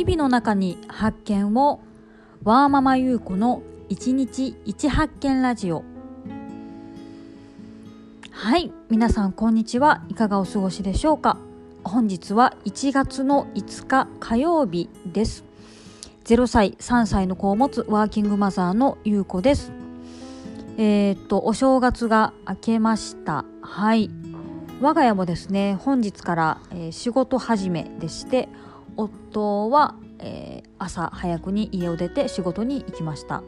日々の中に発見をワーママ優子の一日一発見ラジオ。はい皆さんこんにちはいかがお過ごしでしょうか。本日は1月の5日火曜日です。0歳3歳の子を持つワーキングマザーの優子です。えー、っとお正月が明けました。はい。我が家もですね本日から、えー、仕事始めでして夫は、えー、朝早くに家を出て仕事に行きました。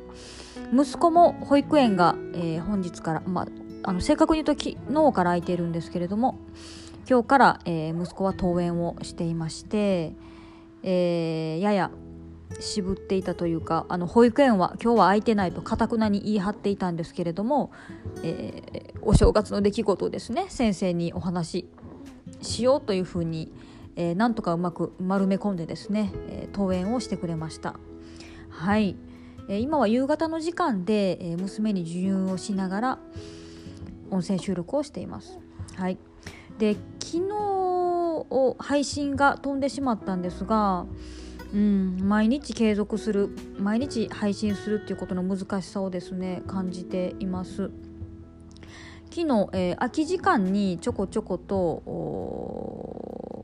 息子も保育園が、えー、本日から、まあ、あの正確に言うと昨日から空いているんですけれども今日から、え息子は登園をしていまして、えやや渋っていたというかあの保育園は今日は空いてないとかたくなに言い張っていたんですけれども、えー、お正月の出来事をですね先生にお話ししようというふうに、えー、なんとかうまく丸め込んでですね、えー、登園をしてくれました。はい、えー、今は夕方の時間で、え、娘に授乳をしながら音声収録をしています。はい。で昨日配信が飛んでしまったんですがうん、毎日継続する毎日配信するっていうことの難しさをですね感じています。昨日、えー、空き時間にちょこちょこと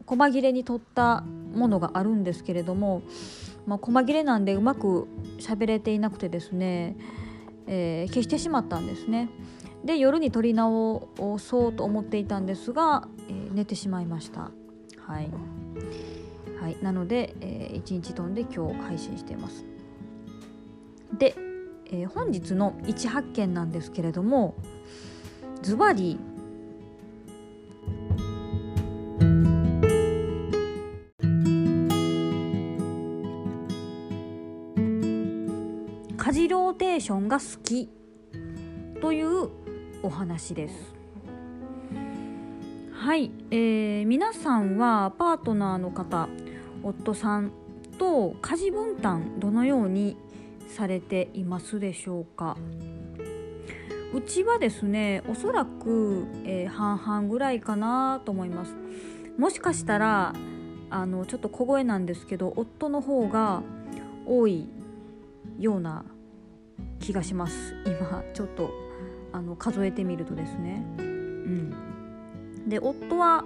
細切れに取ったものがあるんですけれども、まあ、細切れなんでうまく喋れていなくてですね、えー、消してしまったんですね。で夜に撮り直そうと思っていたんですが、えー、寝てしまいました。はい。はい、なので、えー、1日飛んで今日配信しています。で、えー、本日の1発見なんですけれどもズバリションが好き。というお話です。はい、えー、皆さんはパートナーの方夫さんと家事分担どのようにされていますでしょうか？うちはですねおそらく、えー、半々ぐらいかなと思います。もしかしたらあのちょっと小声なんですけど夫の方が多いような気がします今ちょっとあの数えてみるとですねうんで夫は、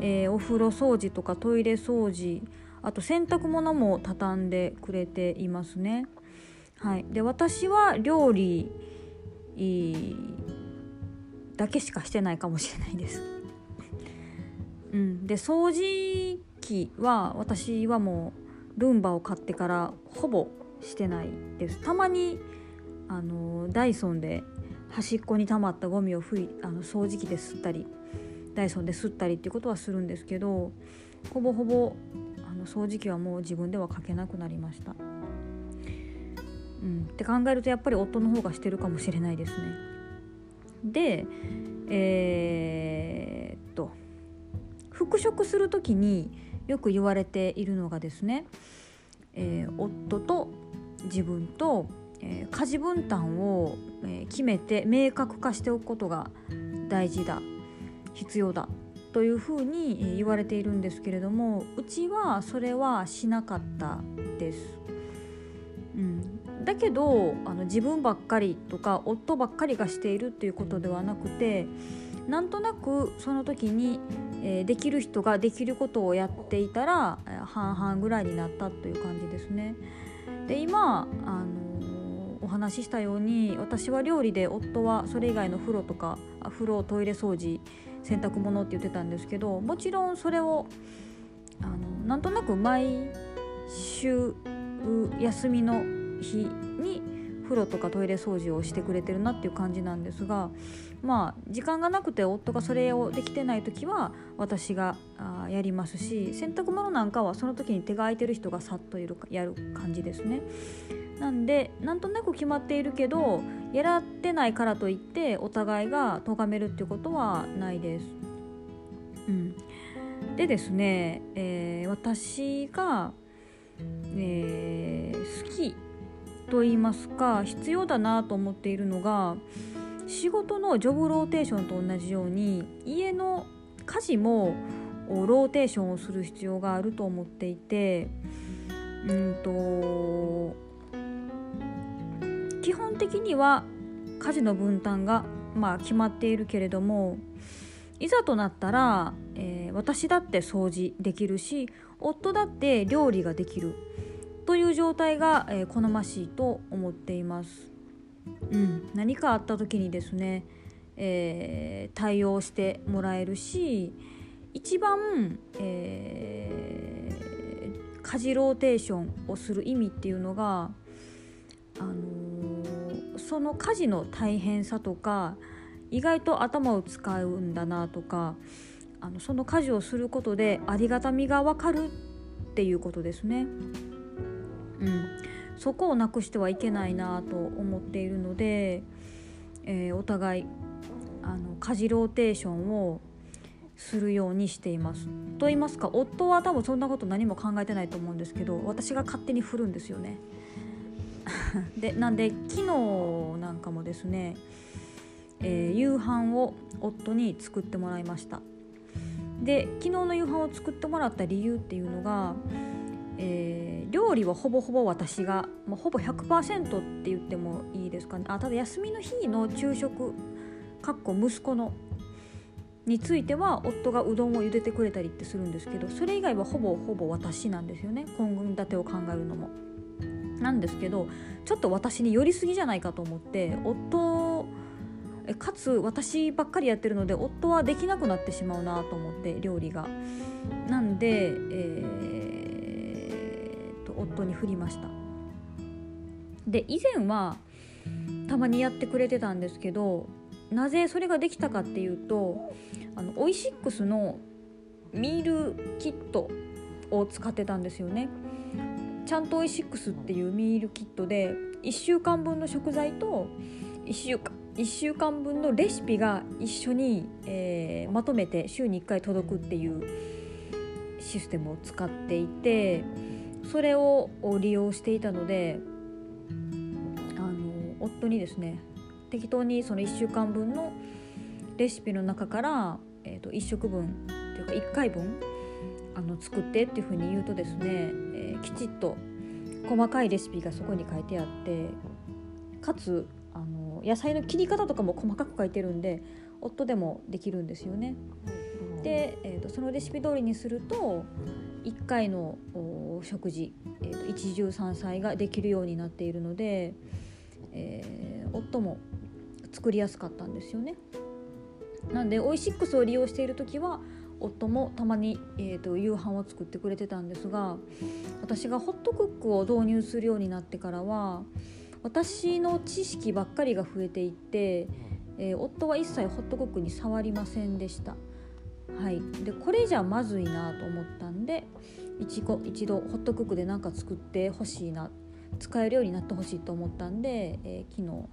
えー、お風呂掃除とかトイレ掃除あと洗濯物も畳んでくれていますね。はい、で私は料理だけしかしてないかもしれないです。うん、で掃除機は私はもうルンバを買ってからほぼしてないです。たまにあのダイソンで端っこに溜まったゴミをふいあの掃除機で吸ったりダイソンで吸ったりっていうことはするんですけどほぼほぼあの掃除機はもう自分ではかけなくなりました。うん、って考えるとやっぱり夫の方がしてるかもしれないですね。でえー、っと復職する時によく言われているのがですね、えー、夫と自分と、えー、家事分担を、え決めて明確化しておくことが大事だ必要だというふうに言われているんですけれどもうちはそれはしなかったです。うん、だけどあの自分ばっかりとか夫ばっかりがしているっていうことではなくてなんとなくその時に、えー、できる人ができることをやっていたら半々ぐらいになったという感じですね。で今あのお話ししたように私は料理で夫はそれ以外の風呂とか風呂トイレ掃除洗濯物って言ってたんですけどもちろんそれをあのなんとなく毎週休みの日に風呂とかトイレ掃除をしてくれてるなっていう感じなんですがまあ時間がなくて夫がそれをできてない時は私があやりますし洗濯物なんかはその時に手が空いてる人がさっとやるやる感じですね。なんでなんとなく決まっているけどやらってないからといってお互いが咎めるっていうことはないです。うん、でですね、えー、私が、えー、好きと言いますか必要だなと思っているのが仕事のジョブローテーションと同じように家の家事もローテーションをする必要があると思っていてうんと基本的には家事の分担がまあ決まっているけれどもいざとなったら、えー、私だって掃除できるし夫だって料理ができるという状態が、えー、好ましいと思っています。うん、何かあった時にですね、えー、対応してもらえるし一番、えー、家事ローテーションをする意味っていうのが、あのー、その家事の大変さとか意外と頭を使うんだなとかあのその家事をすることでありがたみが分かるっていうことですね。うん、そこをなくしてはいけないなと思っているので、えー、お互いあの家事ローテーションをするようにしています。と言いますか夫は多分そんなこと何も考えてないと思うんですけど私が勝手に振るんですよね。でなんで昨日なんかもですね、えー、夕飯を夫に作ってもらいました。で昨日の夕飯を作ってもらった理由っていうのがえー、料理はほぼほぼ私が、まあ、ほぼ100%って言ってもいいですかねあただ休みの日の昼食かっこ息子のについては夫がうどんを茹でてくれたりってするんですけどそれ以外はほぼほぼ私なんですよね今後立てを考えるのも。なんですけどちょっと私に寄りすぎじゃないかと思って夫かつ私ばっかりやってるので夫はできなくなってしまうなと思って料理が。なんで、えー夫に振りましたで以前はたまにやってくれてたんですけどなぜそれができたかっていうとあのオイシックスのミールキットを使ってたんですよねちゃんとオイシックスっていうミールキットで1週間分の食材と1週間1週間分のレシピが一緒に、えー、まとめて週に1回届くっていうシステムを使っていてそれを利用していたのであの夫にですね適当にその1週間分のレシピの中から、えー、と1食分っていうか1回分あの作ってっていうふうに言うとですね、きちっと細かいレシピがそこに書いてあってかつあの野菜の切り方とかも細かく書いてるんで夫でもできるんですよね。で、えーと、そのレシピ通りにすると1回の食事、えーと、一汁三菜ができるようになっているので、えー、夫も作りやすかったんですよね。なんでオイシックスを利用している時は夫もたまに、えーと、夕飯を作ってくれてたんですが私がホットクックを導入するようになってからは私の知識ばっかりが増えていって、えー、夫は一切ホットクックに触りませんでした。はい、でこれじゃまずいなと思ったんで一一度ホットクックで何か作ってほしいな使えるようになってほしいと思ったんで、えー、昨日、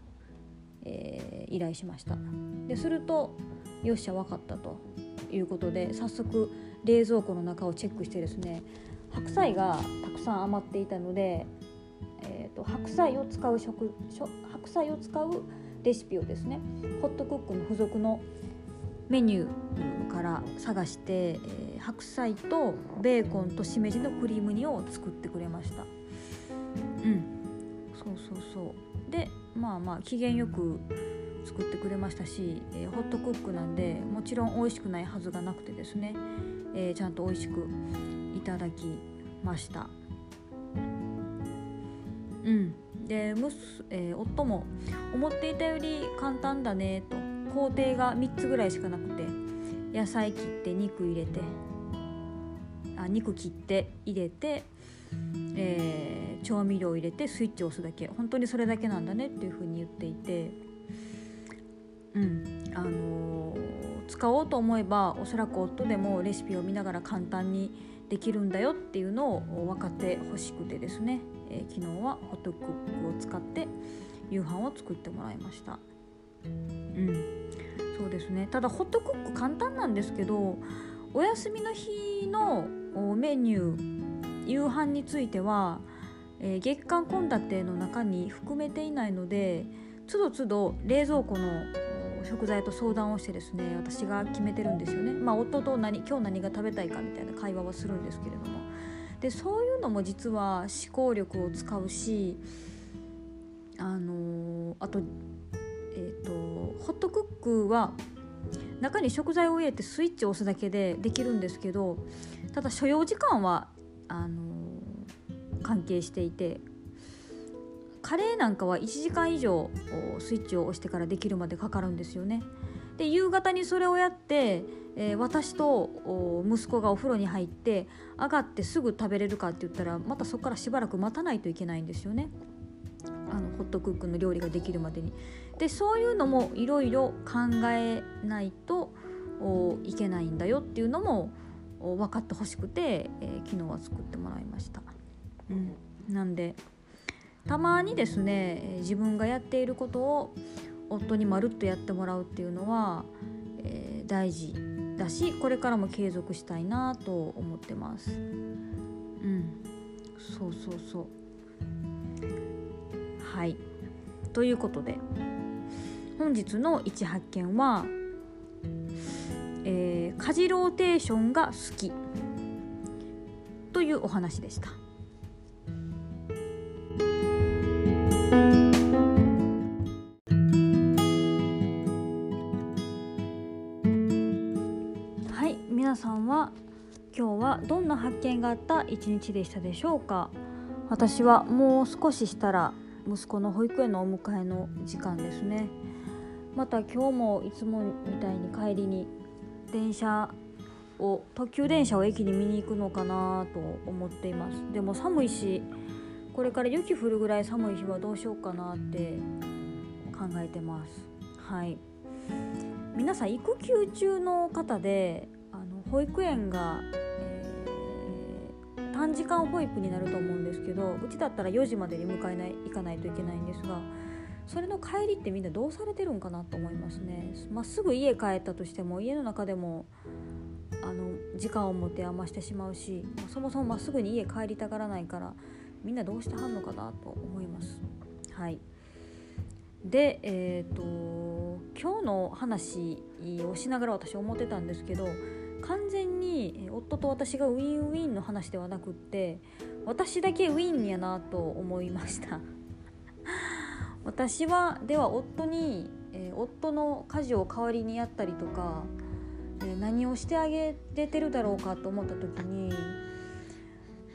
えー、依頼しました。でするとよっしゃ分かったということで早速冷蔵庫の中をチェックしてですね白菜がたくさん余っていたので、えーと、白菜を使う食白菜を使うレシピをですねホットクックの付属のメニューから探して、えー、白菜とベーコンとしめじのクリーム煮を作ってくれました。うん。そうそうそう。でまあまあ機嫌よく作ってくれましたし、えー、ホットクックなんでもちろん美味しくないはずがなくてですね、えー、ちゃんと美味しくいただきました。うん。でむす、えー、夫も思っていたより簡単だねと工程が3つぐらいしかなくて野菜切って肉入れてあ肉切って入れて、えー、調味料入れてスイッチを押すだけ。本当にそれだけなんだねっていうふうに言っていて。うん。あのー、使おうと思えばおそらく夫でもレシピを見ながら簡単にできるんだよっていうのを分かってほしくてですね、えー、昨日はホットクックを使って夕飯を作ってもらいました。うん。そうですね。ただホットクック簡単なんですけどお休みの日のメニュー夕飯については、えー、月間献立の中に含めていないのでつどつど冷蔵庫の食材と相談をしてですね私が決めてるんですよね。まあ夫と何今日何が食べたいかみたいな会話はするんですけれども。でそういうのも実は思考力を使うしあのあとえっ、ー、とホットクックは中に食材を入れてスイッチを押すだけでできるんですけどただ所要時間はあの関係していてカレーなんかは1時間以上スイッチを押してからできるまでかかるんですよね。で夕方にそれをやって、えー、私と息子がお風呂に入って上がってすぐ食べれるかって言ったらまたそこからしばらく待たないといけないんですよね。あのホットクックの料理ができるまでに。でそういうのもいろいろ考えないといけないんだよっていうのも分かってほしくて、えー、昨日は作ってもらいました。うん、なんでたまにですね自分がやっていることを夫にまるっとやってもらうっていうのは、えー、大事だしこれからも継続したいなと思ってます。うん、そうそうそうはいということで本日の一発見は、えー、家事ローテーションが好きというお話でした。発見があった一日でしたでしょうか？私はもう少ししたら息子の保育園のお迎えの時間ですね。また今日もいつもみたいに帰りに電車を特急電車を駅に見に行くのかなと思っています。でも寒いしこれから雪降るぐらい寒い日はどうしようかなって考えてます。はい。皆さん育休中の方であの保育園が、3時間保育になると思うんですけどうちだったら4時までに迎えない行かないといけないんですがそれの帰りってみんなどうされてるんかなと思いますね。まっすぐ家帰ったとしても家の中でもあの時間を持て余してしまうしそもそもまっすぐに家帰りたがらないからみんなどうしてはんのかなと思います。はいでえー、と今日の話をしながら私思ってたんですけど完全に夫と私がウィンウィンの話ではなくって私だけウィンやなと思いました。私はでは夫に、えー、夫の家事を代わりにやったりとか、えー、何をしてあげれてるだろうかと思った時に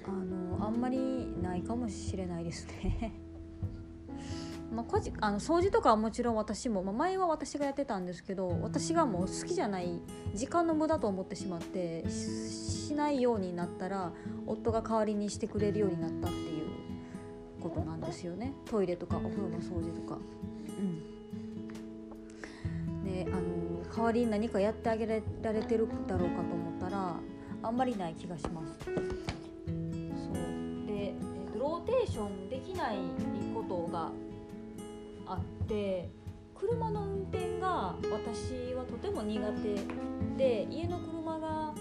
あのあんまりないかもしれないですね。まあ、個人あの掃除とかはもちろん私も、まあ、前は私がやってたんですけど私がもう好きじゃない時間の無駄と思ってしまってしないようになったら夫が代わりにしてくれるようになったっていうことなんですよねトイレとかお風呂の掃除とか。うんね、あの代わりに何かやってあげられてるだろうかと思ったらあんまりない気がします。そうでローテーションできないことがあって車の運転が私はとても苦手で家の車が、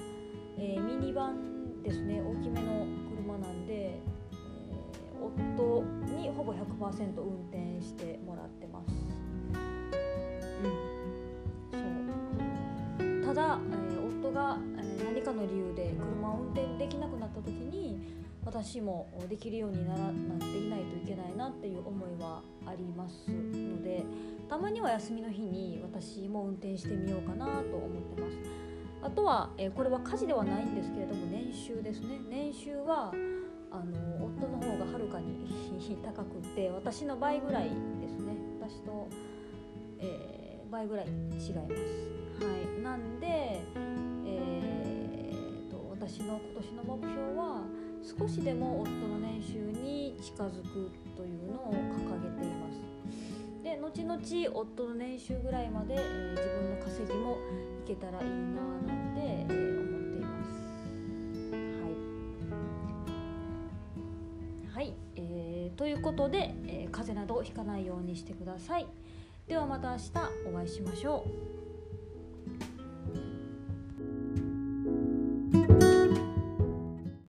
えー、ミニバンですね。大きめの車なんで、えー、夫にほぼ100%運転してもらってます。うん、そう。ただ、えー、夫が、え何かの理由で車を運転できなくなった時に私もできるようにならなっていないといけないなっていう思いはありますのでたまには休みの日に私も運転してみようかなと思ってます。あとは、えこれは家事ではないんですけれども年収ですね。年収はあの夫の方がはるかに高くって私の倍ぐらいですね。私と、えー、倍ぐらい違います。はい。なんで、えーと私の今年の目標は少しでも夫の年収に近づくというのを掲げています。で後々夫の年収ぐらいまで、えー、自分の稼ぎもいけたらいいななんて、えー、思っています。はい、はい。えー、ということで、えー、風邪などひかないようにしてください。ではまた明日お会いしましょう。